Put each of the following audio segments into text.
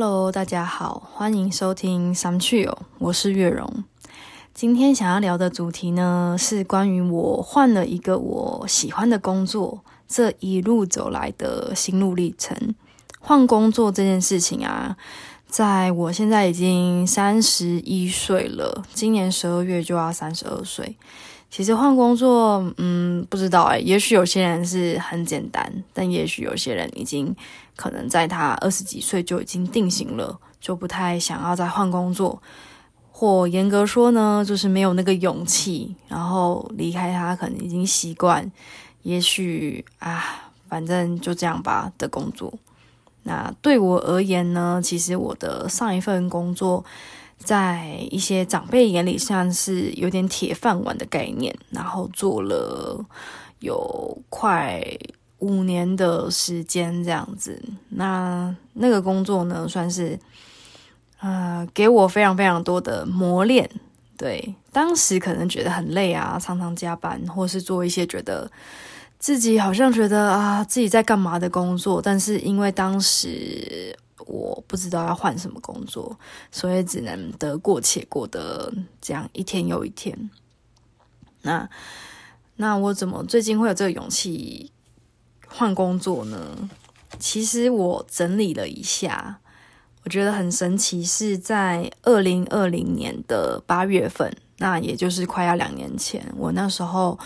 Hello，大家好，欢迎收听三趣哦，我是月荣。今天想要聊的主题呢，是关于我换了一个我喜欢的工作，这一路走来的心路历程。换工作这件事情啊，在我现在已经三十一岁了，今年十二月就要三十二岁。其实换工作，嗯，不知道哎，也许有些人是很简单，但也许有些人已经可能在他二十几岁就已经定型了，就不太想要再换工作，或严格说呢，就是没有那个勇气，然后离开他可能已经习惯，也许啊，反正就这样吧的工作。那对我而言呢，其实我的上一份工作。在一些长辈眼里，像是有点铁饭碗的概念，然后做了有快五年的时间这样子。那那个工作呢，算是呃给我非常非常多的磨练。对，当时可能觉得很累啊，常常加班，或是做一些觉得自己好像觉得啊自己在干嘛的工作，但是因为当时。我不知道要换什么工作，所以只能得过且过的这样一天又一天。那那我怎么最近会有这个勇气换工作呢？其实我整理了一下，我觉得很神奇，是在二零二零年的八月份，那也就是快要两年前，我那时候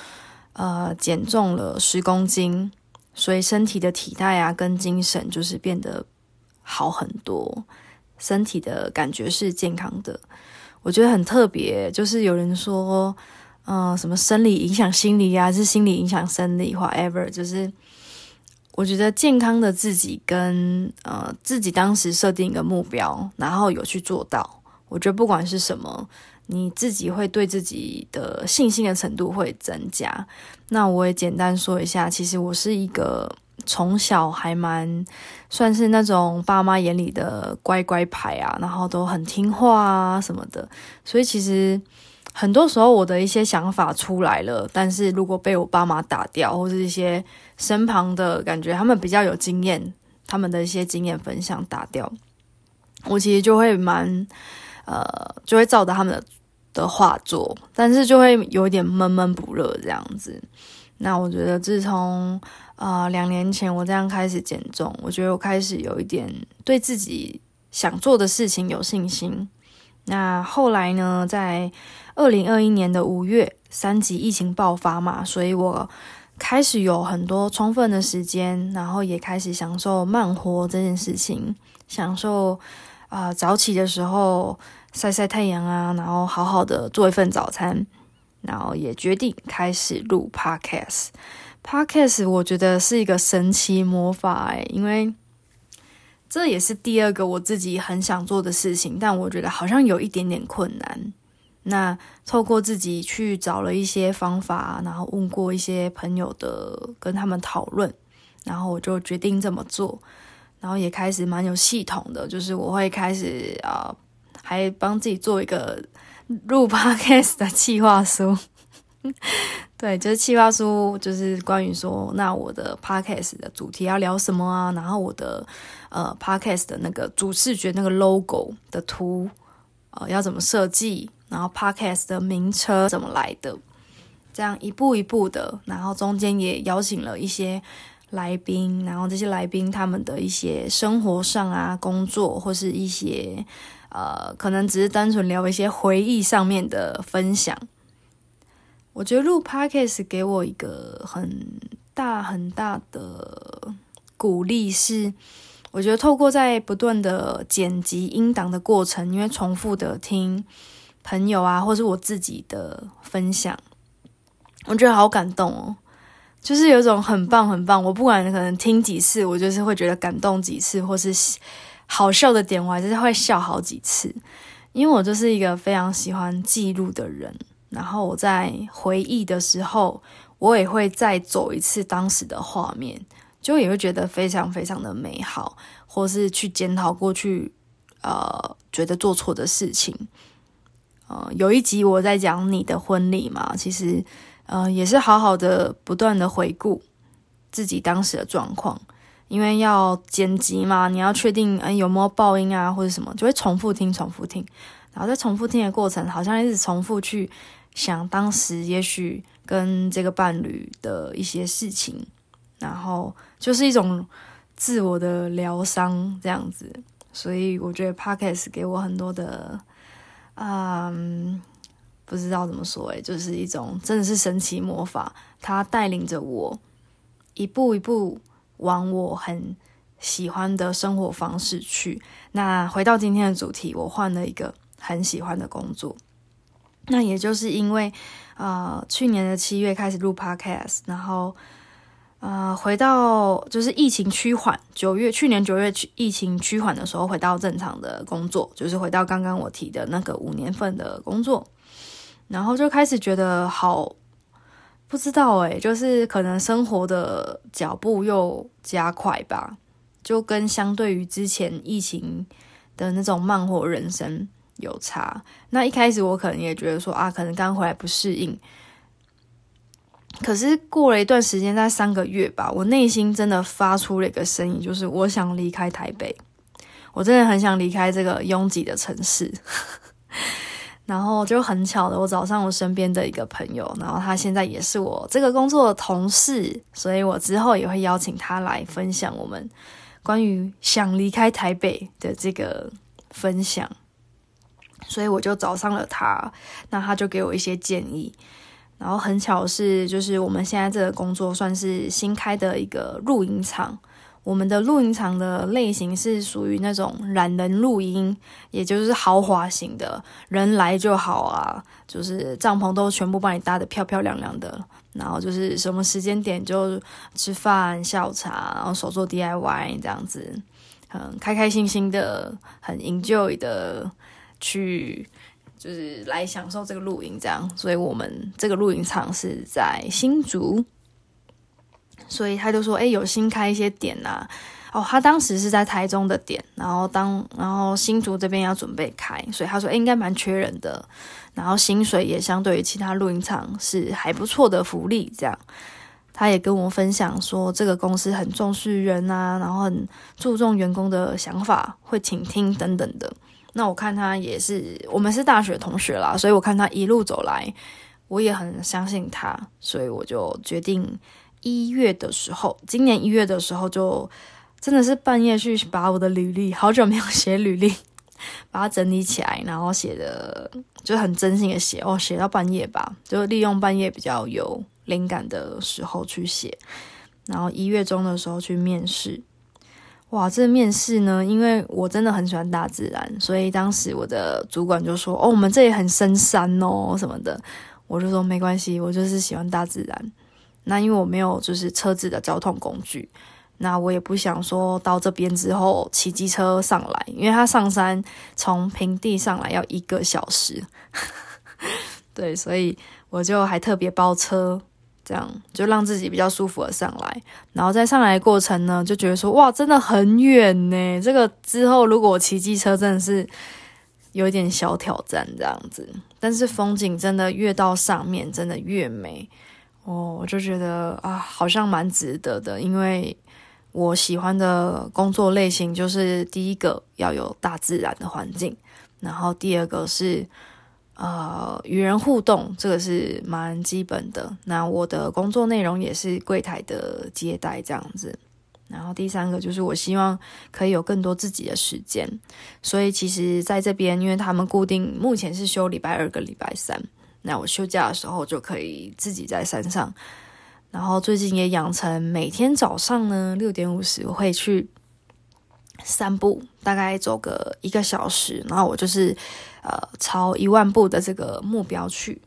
呃减重了十公斤，所以身体的体态啊跟精神就是变得。好很多，身体的感觉是健康的，我觉得很特别。就是有人说，嗯，什么生理影响心理啊，是心理影响生理，whatever。就是我觉得健康的自己跟呃自己当时设定一个目标，然后有去做到，我觉得不管是什么，你自己会对自己的信心的程度会增加。那我也简单说一下，其实我是一个。从小还蛮算是那种爸妈眼里的乖乖牌啊，然后都很听话啊什么的，所以其实很多时候我的一些想法出来了，但是如果被我爸妈打掉，或者一些身旁的感觉他们比较有经验，他们的一些经验分享打掉，我其实就会蛮呃就会照着他们的的话做，但是就会有点闷闷不乐这样子。那我觉得自从啊，两年前我这样开始减重，我觉得我开始有一点对自己想做的事情有信心。那后来呢，在二零二一年的五月，三级疫情爆发嘛，所以我开始有很多充分的时间，然后也开始享受慢活这件事情，享受啊早起的时候晒晒太阳啊，然后好好的做一份早餐，然后也决定开始录 podcast。Podcast 我觉得是一个神奇魔法哎，因为这也是第二个我自己很想做的事情，但我觉得好像有一点点困难。那透过自己去找了一些方法，然后问过一些朋友的，跟他们讨论，然后我就决定这么做，然后也开始蛮有系统的，就是我会开始啊，还帮自己做一个录 Podcast 的计划书。对，就是企划书，就是关于说，那我的 podcast 的主题要聊什么啊？然后我的呃 podcast 的那个主视觉那个 logo 的图，呃，要怎么设计？然后 podcast 的名称怎么来的？这样一步一步的，然后中间也邀请了一些来宾，然后这些来宾他们的一些生活上啊、工作或是一些呃，可能只是单纯聊一些回忆上面的分享。我觉得录 podcast 给我一个很大很大的鼓励，是我觉得透过在不断的剪辑音档的过程，因为重复的听朋友啊，或是我自己的分享，我觉得好感动哦，就是有一种很棒很棒。我不管可能听几次，我就是会觉得感动几次，或是好笑的点，我还是会笑好几次，因为我就是一个非常喜欢记录的人。然后我在回忆的时候，我也会再走一次当时的画面，就也会觉得非常非常的美好，或是去检讨过去，呃，觉得做错的事情。呃，有一集我在讲你的婚礼嘛，其实，呃，也是好好的不断的回顾自己当时的状况，因为要剪辑嘛，你要确定哎有没有爆音啊或者什么，就会重复听、重复听，然后在重复听的过程，好像一直重复去想当时也许跟这个伴侣的一些事情，然后就是一种自我的疗伤这样子。所以我觉得 Podcast 给我很多的，嗯，不知道怎么说诶，就是一种真的是神奇魔法，它带领着我一步一步往我很喜欢的生活方式去。那回到今天的主题，我换了一个很喜欢的工作，那也就是因为呃去年的七月开始录 Podcast，然后。呃，回到就是疫情趋缓，九月去年九月疫情趋缓的时候，回到正常的工作，就是回到刚刚我提的那个五年份的工作，然后就开始觉得好不知道诶，就是可能生活的脚步又加快吧，就跟相对于之前疫情的那种慢活人生有差。那一开始我可能也觉得说啊，可能刚回来不适应。可是过了一段时间，在三个月吧，我内心真的发出了一个声音，就是我想离开台北，我真的很想离开这个拥挤的城市。然后就很巧的，我找上我身边的一个朋友，然后他现在也是我这个工作的同事，所以我之后也会邀请他来分享我们关于想离开台北的这个分享。所以我就找上了他，那他就给我一些建议。然后很巧是，就是我们现在这个工作算是新开的一个露营场。我们的露营场的类型是属于那种懒人露营，也就是豪华型的，人来就好啊，就是帐篷都全部帮你搭的漂漂亮亮的。然后就是什么时间点就吃饭、下午茶，然后手做 DIY 这样子，嗯，开开心心的，很 enjoy 的去。就是来享受这个露营，这样，所以我们这个露营场是在新竹，所以他就说，哎，有新开一些点呐，哦，他当时是在台中的点，然后当然后新竹这边要准备开，所以他说，哎，应该蛮缺人的，然后薪水也相对于其他露营场是还不错的福利，这样，他也跟我分享说，这个公司很重视人啊，然后很注重员工的想法，会倾听等等的。那我看他也是，我们是大学同学啦，所以我看他一路走来，我也很相信他，所以我就决定一月的时候，今年一月的时候就真的是半夜去把我的履历，好久没有写履历，把它整理起来，然后写的就很真心的写哦，写到半夜吧，就利用半夜比较有灵感的时候去写，然后一月中的时候去面试。哇，这面试呢？因为我真的很喜欢大自然，所以当时我的主管就说：“哦，我们这里很深山哦，什么的。”我就说：“没关系，我就是喜欢大自然。”那因为我没有就是车子的交通工具，那我也不想说到这边之后骑机车上来，因为他上山从平地上来要一个小时。对，所以我就还特别包车。这样就让自己比较舒服的上来，然后在上来的过程呢，就觉得说哇，真的很远呢。这个之后如果我骑机车，真的是有一点小挑战这样子。但是风景真的越到上面，真的越美哦。我就觉得啊，好像蛮值得的，因为我喜欢的工作类型就是第一个要有大自然的环境，然后第二个是。呃，与人互动这个是蛮基本的。那我的工作内容也是柜台的接待这样子。然后第三个就是我希望可以有更多自己的时间。所以其实在这边，因为他们固定目前是休礼拜二跟礼拜三，那我休假的时候就可以自己在山上。然后最近也养成每天早上呢六点五十会去。散步大概走个一个小时，然后我就是呃朝一万步的这个目标去。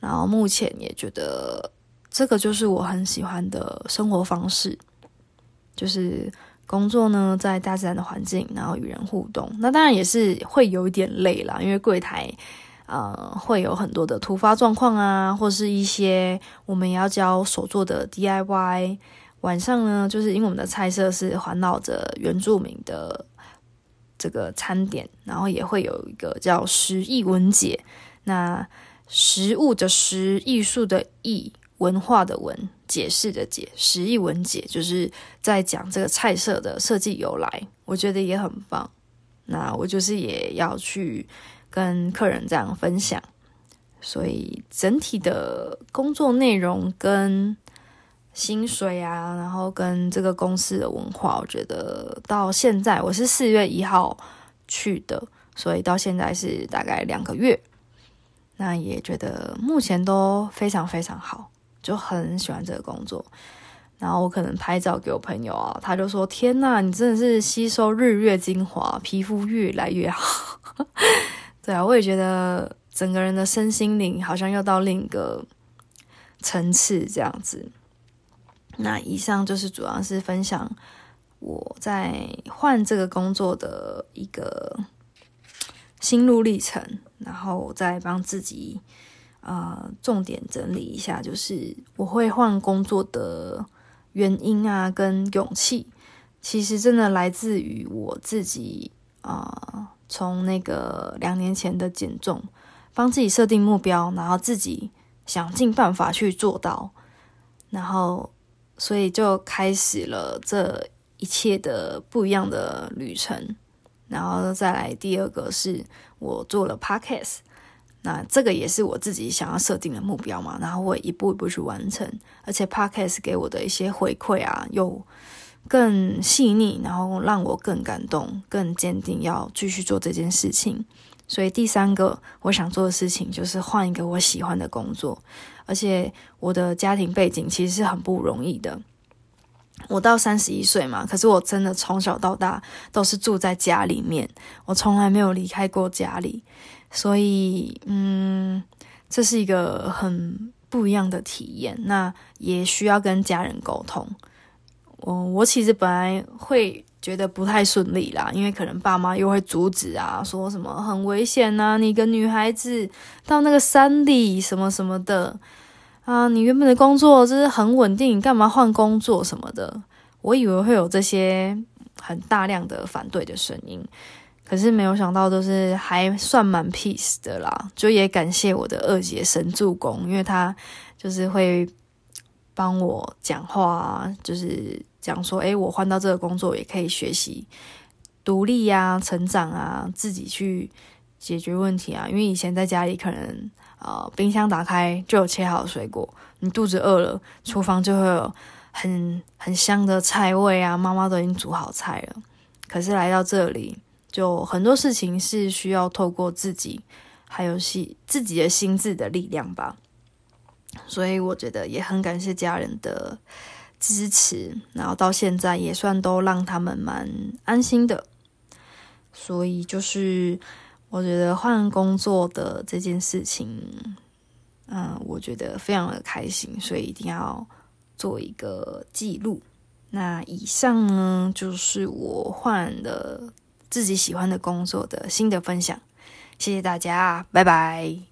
然后目前也觉得这个就是我很喜欢的生活方式，就是工作呢在大自然的环境，然后与人互动。那当然也是会有一点累啦，因为柜台呃会有很多的突发状况啊，或是一些我们也要教所做的 DIY。晚上呢，就是因为我们的菜色是环绕着原住民的这个餐点，然后也会有一个叫食艺文解。那食物的食，艺术的艺，文化的文，解释的解，食艺文解，就是在讲这个菜色的设计由来，我觉得也很棒。那我就是也要去跟客人这样分享，所以整体的工作内容跟薪水啊，然后跟这个公司的文化，我觉得到现在我是四月一号去的，所以到现在是大概两个月，那也觉得目前都非常非常好，就很喜欢这个工作。然后我可能拍照给我朋友啊，他就说：“天呐，你真的是吸收日月精华，皮肤越来越好。”对啊，我也觉得整个人的身心灵好像又到另一个层次这样子。那以上就是主要是分享我在换这个工作的一个心路历程，然后再帮自己呃重点整理一下，就是我会换工作的。原因啊，跟勇气，其实真的来自于我自己啊。从那个两年前的减重，帮自己设定目标，然后自己想尽办法去做到，然后所以就开始了这一切的不一样的旅程。然后再来第二个是我做了 podcast。那这个也是我自己想要设定的目标嘛，然后我一步一步去完成，而且 Podcast 给我的一些回馈啊，又更细腻，然后让我更感动、更坚定要继续做这件事情。所以第三个我想做的事情就是换一个我喜欢的工作，而且我的家庭背景其实是很不容易的。我到三十一岁嘛，可是我真的从小到大都是住在家里面，我从来没有离开过家里。所以，嗯，这是一个很不一样的体验。那也需要跟家人沟通。我我其实本来会觉得不太顺利啦，因为可能爸妈又会阻止啊，说什么很危险呐，你一个女孩子到那个山里什么什么的啊，你原本的工作就是很稳定，你干嘛换工作什么的？我以为会有这些很大量的反对的声音。可是没有想到，都是还算蛮 peace 的啦。就也感谢我的二姐神助攻，因为她就是会帮我讲话，就是讲说，诶，我换到这个工作也可以学习独立呀、成长啊，自己去解决问题啊。因为以前在家里，可能呃冰箱打开就有切好的水果，你肚子饿了，厨房就会有很很香的菜味啊，妈妈都已经煮好菜了。可是来到这里。就很多事情是需要透过自己，还有心自己的心智的力量吧。所以我觉得也很感谢家人的支持，然后到现在也算都让他们蛮安心的。所以就是我觉得换工作的这件事情，嗯，我觉得非常的开心，所以一定要做一个记录。那以上呢，就是我换的。自己喜欢的工作的新的分享，谢谢大家，拜拜。